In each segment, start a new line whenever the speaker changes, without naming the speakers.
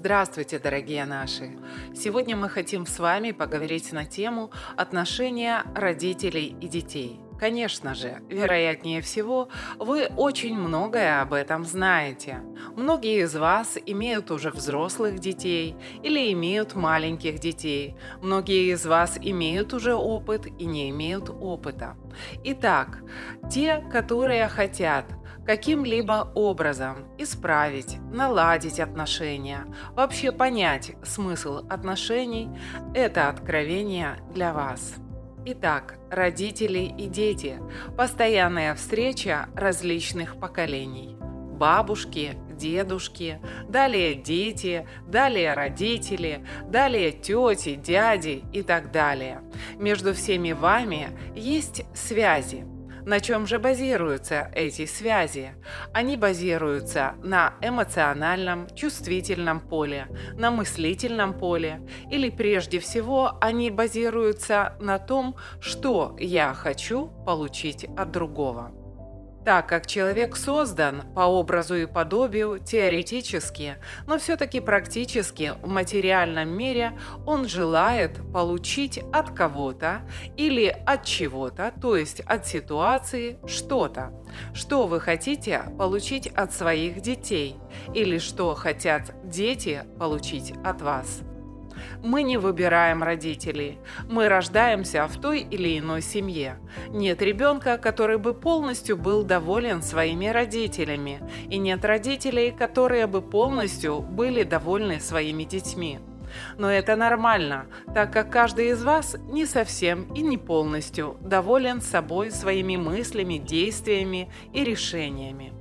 Здравствуйте, дорогие наши! Сегодня мы хотим с вами поговорить на тему отношения родителей и детей. Конечно же, вероятнее всего, вы очень многое об этом знаете. Многие из вас имеют уже взрослых детей или имеют маленьких детей. Многие из вас имеют уже опыт и не имеют опыта. Итак, те, которые хотят каким-либо образом исправить, наладить отношения, вообще понять смысл отношений – это откровение для вас. Итак, родители и дети – постоянная встреча различных поколений. Бабушки, дедушки, далее дети, далее родители, далее тети, дяди и так далее. Между всеми вами есть связи. На чем же базируются эти связи? Они базируются на эмоциональном, чувствительном поле, на мыслительном поле, или прежде всего они базируются на том, что я хочу получить от другого. Так как человек создан по образу и подобию теоретически, но все-таки практически в материальном мире он желает получить от кого-то или от чего-то, то есть от ситуации, что-то. Что вы хотите получить от своих детей или что хотят дети получить от вас? Мы не выбираем родителей. Мы рождаемся в той или иной семье. Нет ребенка, который бы полностью был доволен своими родителями. И нет родителей, которые бы полностью были довольны своими детьми. Но это нормально, так как каждый из вас не совсем и не полностью доволен собой, своими мыслями, действиями и решениями.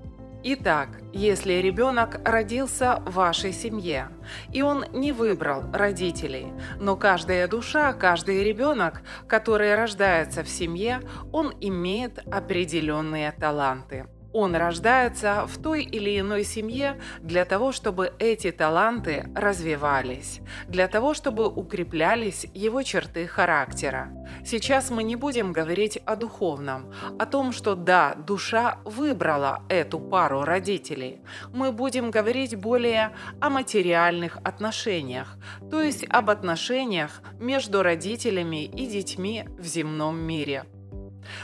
Итак, если ребенок родился в вашей семье, и он не выбрал родителей, но каждая душа, каждый ребенок, который рождается в семье, он имеет определенные таланты – он рождается в той или иной семье для того, чтобы эти таланты развивались, для того, чтобы укреплялись его черты характера. Сейчас мы не будем говорить о духовном, о том, что да, душа выбрала эту пару родителей. Мы будем говорить более о материальных отношениях, то есть об отношениях между родителями и детьми в земном мире.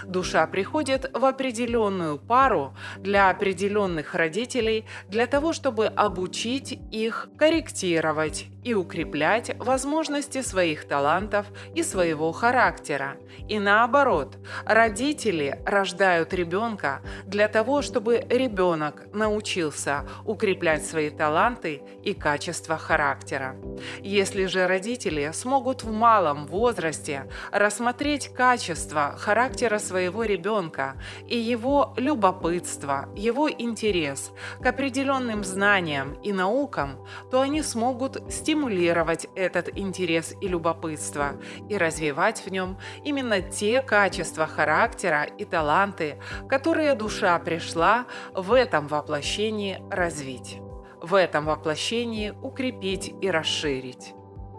Душа приходит в определенную пару для определенных родителей для того, чтобы обучить их корректировать и укреплять возможности своих талантов и своего характера. И наоборот, родители рождают ребенка для того, чтобы ребенок научился укреплять свои таланты и качество характера. Если же родители смогут в малом возрасте рассмотреть качество характера своего ребенка и его любопытство, его интерес к определенным знаниям и наукам, то они смогут стимулировать этот интерес и любопытство и развивать в нем именно те качества характера и таланты, которые душа пришла в этом воплощении развить, в этом воплощении укрепить и расширить.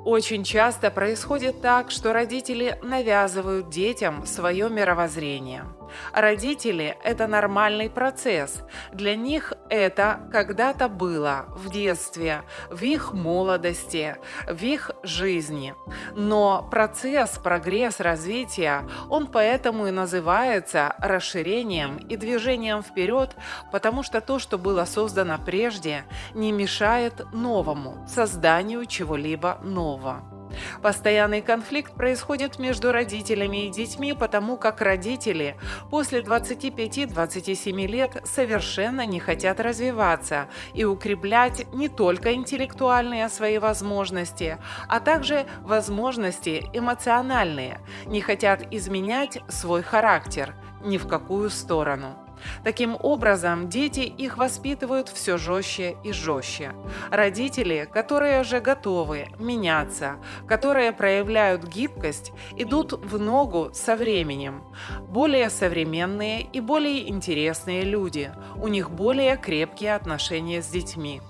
Очень часто происходит так, что родители навязывают детям свое мировоззрение – Родители – это нормальный процесс. Для них это когда-то было в детстве, в их молодости, в их жизни. Но процесс, прогресс развития, он поэтому и называется расширением и движением вперед, потому что то, что было создано прежде, не мешает новому, созданию чего-либо нового. Постоянный конфликт происходит между родителями и детьми, потому как родители после 25-27 лет совершенно не хотят развиваться и укреплять не только интеллектуальные свои возможности, а также возможности эмоциональные, не хотят изменять свой характер ни в какую сторону. Таким образом, дети их воспитывают все жестче и жестче. Родители, которые же готовы меняться, которые проявляют гибкость, идут в ногу со временем. Более современные и более интересные люди, у них более крепкие отношения с детьми.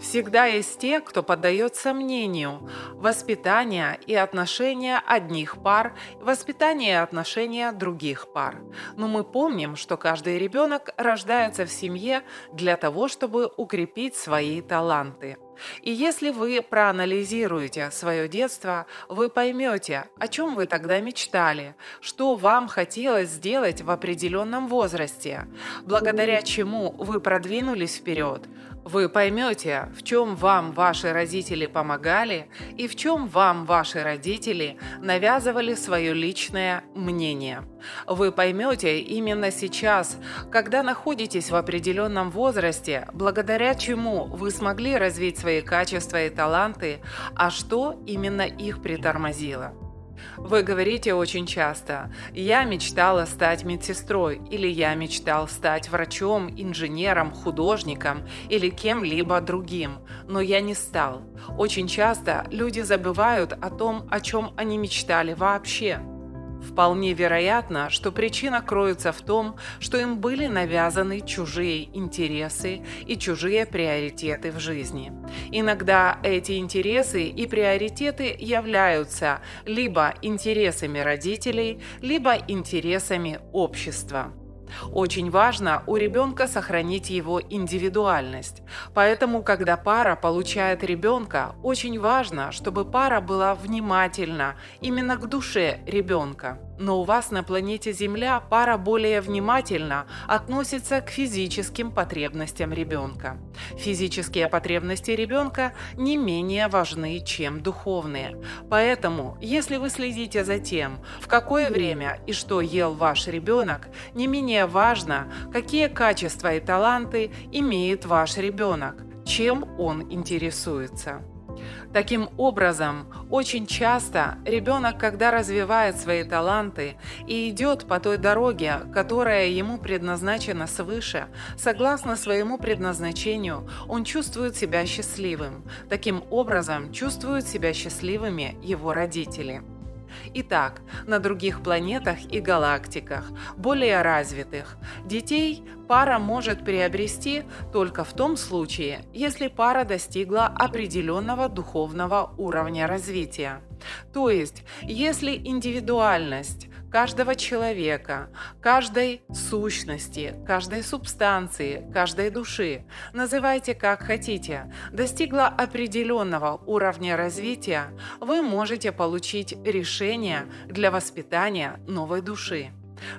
Всегда есть те, кто поддает сомнению. Воспитания и отношения одних пар, воспитания и отношения других пар. Но мы помним, что каждый ребенок рождается в семье для того, чтобы укрепить свои таланты – И если вы проанализируете свое детство, вы поймете, о чем вы тогда мечтали, что вам хотелось сделать в определенном возрасте, благодаря чему вы продвинулись вперед, вы поймете, в чем вам ваши родители помогали и в чем вам ваши родители навязывали свое личное мнение. Вы поймете именно сейчас, когда находитесь в определенном возрасте, благодаря чему вы смогли развить свои качества и таланты, а что именно их притормозило. Вы говорите очень часто. «я мечтала стать медсестрой» или «я мечтал стать врачом, инженером, художником или кем-либо другим, но я не стал». Очень часто люди забывают о том, о чем они мечтали вообще – Вполне вероятно, что причина кроется в том, что им были навязаны чужие интересы и чужие приоритеты в жизни. Иногда эти интересы и приоритеты являются либо интересами родителей, либо интересами общества. Очень важно у ребенка сохранить его индивидуальность. Поэтому, когда пара получает ребенка, очень важно, чтобы пара была внимательна именно к душе ребенка. Но у вас на планете Земля пара более внимательно относится к физическим потребностям ребенка. Физические потребности ребенка не менее важны, чем духовные. Поэтому, если вы следите за тем, в какое время и что ел ваш ребенок, не менее важно, какие качества и таланты имеет ваш ребенок, чем он интересуется. Таким образом, очень часто ребенок, когда развивает свои таланты и идет по той дороге, которая ему предназначена свыше, согласно своему предназначению, он чувствует себя счастливым. Таким образом, чувствуют себя счастливыми его родители. Итак, на других планетах и галактиках, более развитых, детей пара может приобрести только в том случае, если пара достигла определенного духовного уровня развития. То есть, если индивидуальность каждого человека, каждой сущности, каждой субстанции, каждой души, называйте как хотите, достигла определенного уровня развития, вы можете получить решение для воспитания новой души.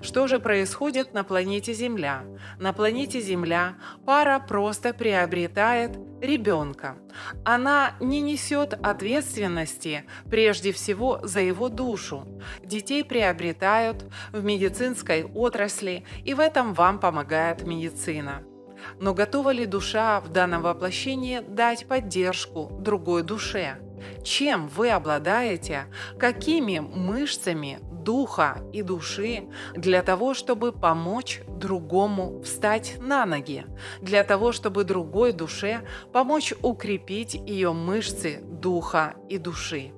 Что же происходит на планете Земля? На планете Земля пара просто приобретает ребенка. Она не несет ответственности прежде всего за его душу. Детей приобретают в медицинской отрасли, и в этом вам помогает медицина. Но готова ли душа в данном воплощении дать поддержку другой душе? Чем вы обладаете? Какими мышцами духа и души для того, чтобы помочь другому встать на ноги, для того, чтобы другой душе помочь укрепить ее мышцы духа и души.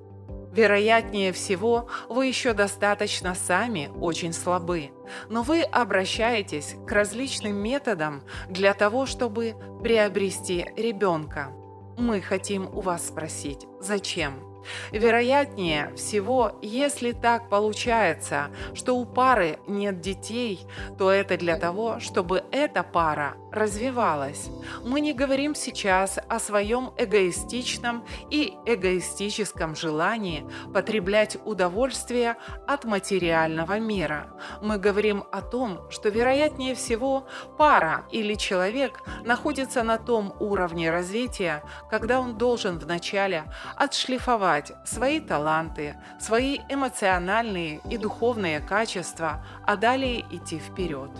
Вероятнее всего, вы еще достаточно сами очень слабы, но вы обращаетесь к различным методам для того, чтобы приобрести ребенка. Мы хотим у вас спросить, зачем? Вероятнее всего, если так получается, что у пары нет детей, то это для того, чтобы эта пара развивалась. Мы не говорим сейчас о своем эгоистичном и эгоистическом желании потреблять удовольствие от материального мира. Мы говорим о том, что вероятнее всего пара или человек находится на том уровне развития, когда он должен вначале отшлифовать свои таланты, свои эмоциональные и духовные качества, а далее идти вперед.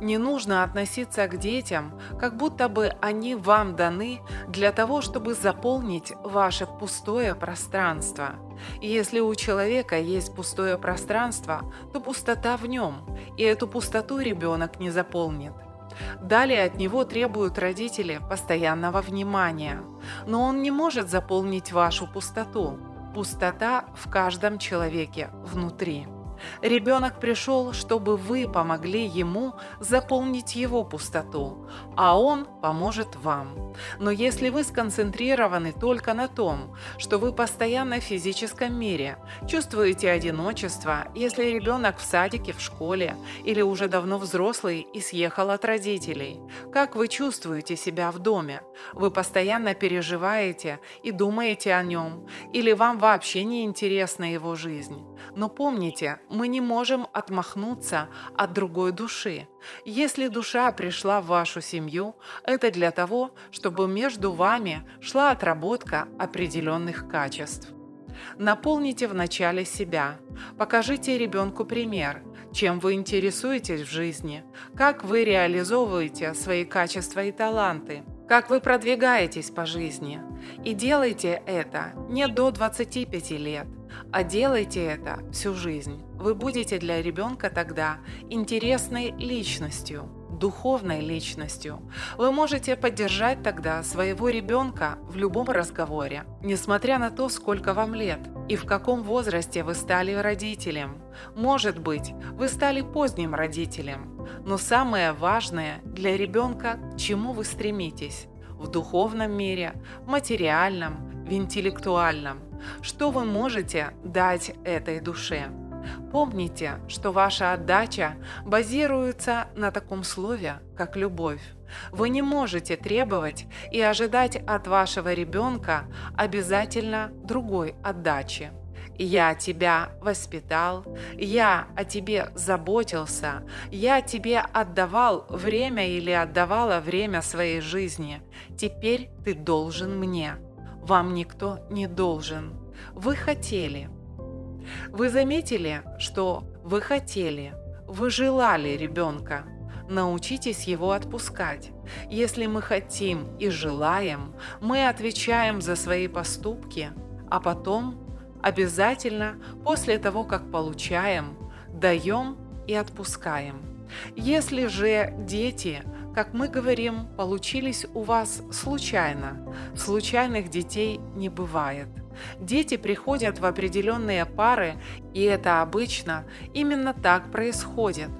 Не нужно относиться к детям, как будто бы они вам даны для того, чтобы заполнить ваше пустое пространство. И если у человека есть пустое пространство, то пустота в нем, и эту пустоту ребенок не заполнит. Далее от него требуют родители постоянного внимания, но он не может заполнить вашу пустоту. Пустота в каждом человеке внутри. Ребенок пришел, чтобы вы помогли ему заполнить его пустоту, а он поможет вам. Но если вы сконцентрированы только на том, что вы постоянно в физическом мире, чувствуете одиночество, если ребенок в садике, в школе или уже давно взрослый и съехал от родителей, как вы чувствуете себя в доме? Вы постоянно переживаете и думаете о нем, или вам вообще не интересна его жизнь? Но помните, мы не можем отмахнуться от другой души. Если душа пришла в вашу семью, это для того, чтобы между вами шла отработка определенных качеств. Наполните вначале себя. Покажите ребенку пример, чем вы интересуетесь в жизни, как вы реализовываете свои качества и таланты, как вы продвигаетесь по жизни. И делайте это не до 25 лет, а делайте это всю жизнь. Вы будете для ребенка тогда интересной личностью, духовной личностью. Вы можете поддержать тогда своего ребенка в любом разговоре, несмотря на то, сколько вам лет и в каком возрасте вы стали родителем. Может быть, вы стали поздним родителем, но самое важное для ребенка, к чему вы стремитесь в духовном мире, в материальном, в интеллектуальном. Что вы можете дать этой душе? Помните, что ваша отдача базируется на таком слове, как любовь. Вы не можете требовать и ожидать от вашего ребенка обязательно другой отдачи. Я тебя воспитал, я о тебе заботился, я тебе отдавал время или отдавала время своей жизни. Теперь ты должен мне. Вам никто не должен. Вы хотели. Вы заметили, что вы хотели, вы желали ребенка. Научитесь его отпускать. Если мы хотим и желаем, мы отвечаем за свои поступки, а потом Обязательно после того, как получаем, даем и отпускаем. Если же дети, как мы говорим, получились у вас случайно, случайных детей не бывает. Дети приходят в определенные пары, и это обычно именно так происходит,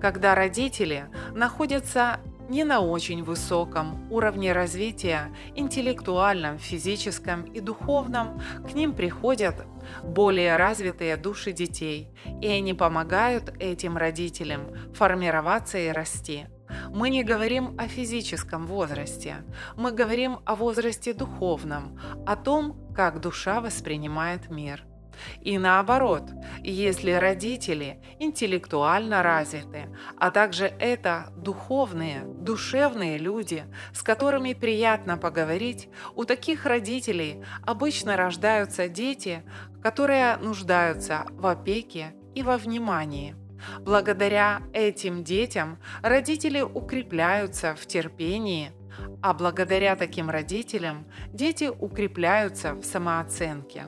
когда родители находятся не на очень высоком уровне развития, интеллектуальном, физическом и духовном, к ним приходят более развитые души детей, и они помогают этим родителям формироваться и расти. Мы не говорим о физическом возрасте, мы говорим о возрасте духовном, о том, как душа воспринимает мир. И наоборот, если родители интеллектуально развиты, а также это духовные, душевные люди, с которыми приятно поговорить, у таких родителей обычно рождаются дети, которые нуждаются в опеке и во внимании. Благодаря этим детям родители укрепляются в терпении, а благодаря таким родителям дети укрепляются в самооценке.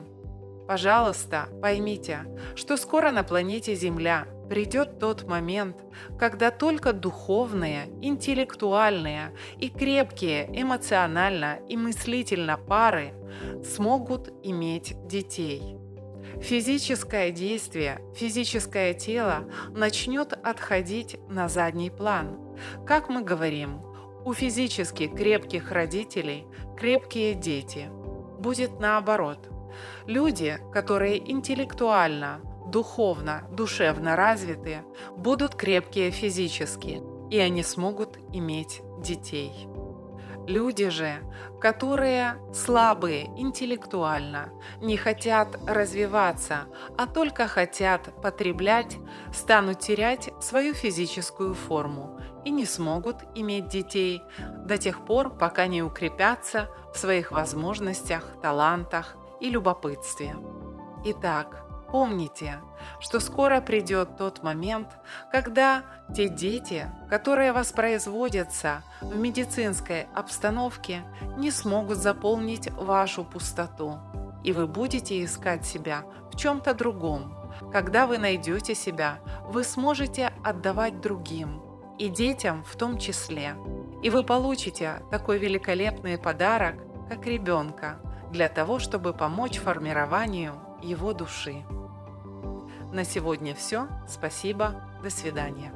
Пожалуйста, поймите, что скоро на планете Земля придет тот момент, когда только духовные, интеллектуальные и крепкие эмоционально и мыслительно пары смогут иметь детей. Физическое действие, физическое тело начнет отходить на задний план. Как мы говорим, у физически крепких родителей крепкие дети. Будет наоборот – Люди, которые интеллектуально, духовно, душевно развиты, будут крепкие физически, и они смогут иметь детей. Люди же, которые слабые интеллектуально, не хотят развиваться, а только хотят потреблять, станут терять свою физическую форму и не смогут иметь детей до тех пор, пока не укрепятся в своих возможностях, талантах и любопытстве. Итак, помните, что скоро придет тот момент, когда те дети, которые воспроизводятся в медицинской обстановке, не смогут заполнить вашу пустоту, и вы будете искать себя в чем-то другом. Когда вы найдете себя, вы сможете отдавать другим, и детям в том числе. И вы получите такой великолепный подарок, как ребенка – для того, чтобы помочь формированию его души. На сегодня все. Спасибо. До свидания.